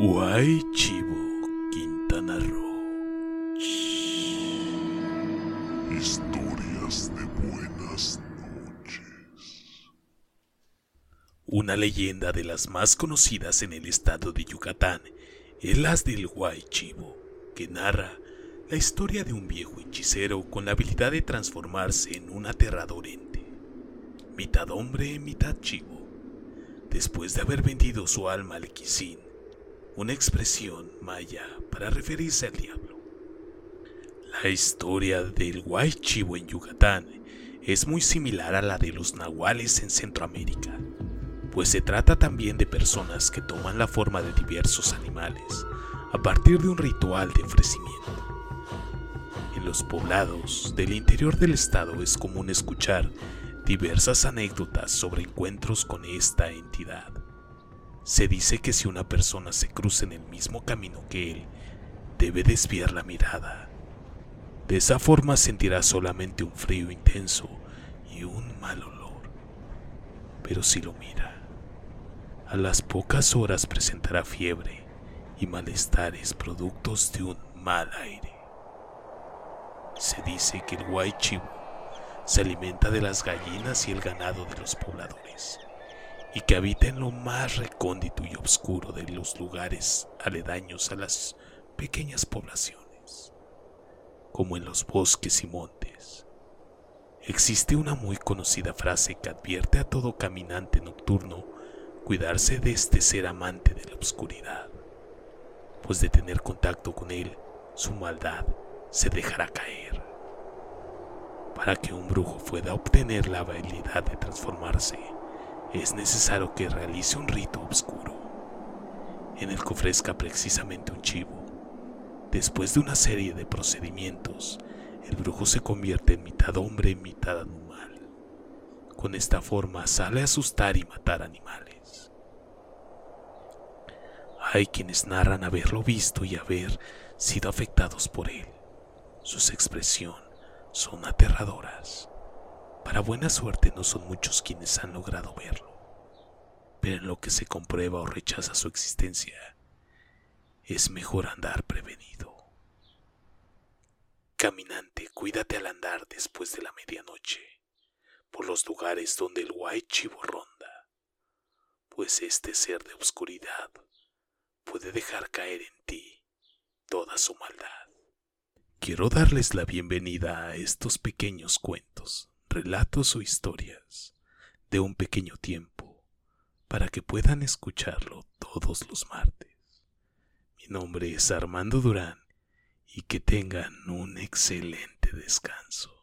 Guay Chivo, Quintana Roo. Historias de buenas noches. Una leyenda de las más conocidas en el estado de Yucatán es la del Guay Chivo, que narra la historia de un viejo hechicero con la habilidad de transformarse en un aterrador ente, mitad hombre, mitad chivo, después de haber vendido su alma al Quisin una expresión maya para referirse al diablo. La historia del Chivo en Yucatán es muy similar a la de los nahuales en Centroamérica, pues se trata también de personas que toman la forma de diversos animales a partir de un ritual de ofrecimiento. En los poblados del interior del estado es común escuchar diversas anécdotas sobre encuentros con esta entidad. Se dice que si una persona se cruza en el mismo camino que él, debe desviar la mirada. De esa forma sentirá solamente un frío intenso y un mal olor. Pero si lo mira, a las pocas horas presentará fiebre y malestares productos de un mal aire. Se dice que el guaychivo se alimenta de las gallinas y el ganado de los pobladores y que habita en lo más recóndito y oscuro de los lugares aledaños a las pequeñas poblaciones, como en los bosques y montes. Existe una muy conocida frase que advierte a todo caminante nocturno cuidarse de este ser amante de la oscuridad, pues de tener contacto con él, su maldad se dejará caer. Para que un brujo pueda obtener la habilidad de transformarse, es necesario que realice un rito oscuro en el que ofrezca precisamente un chivo. Después de una serie de procedimientos, el brujo se convierte en mitad hombre y mitad animal. Con esta forma sale a asustar y matar animales. Hay quienes narran haberlo visto y haber sido afectados por él. Sus expresiones son aterradoras. Para buena suerte no son muchos quienes han logrado verlo, pero en lo que se comprueba o rechaza su existencia, es mejor andar prevenido. Caminante, cuídate al andar después de la medianoche, por los lugares donde el guay chivo ronda, pues este ser de oscuridad puede dejar caer en ti toda su maldad. Quiero darles la bienvenida a estos pequeños cuentos relatos o historias de un pequeño tiempo para que puedan escucharlo todos los martes. Mi nombre es Armando Durán y que tengan un excelente descanso.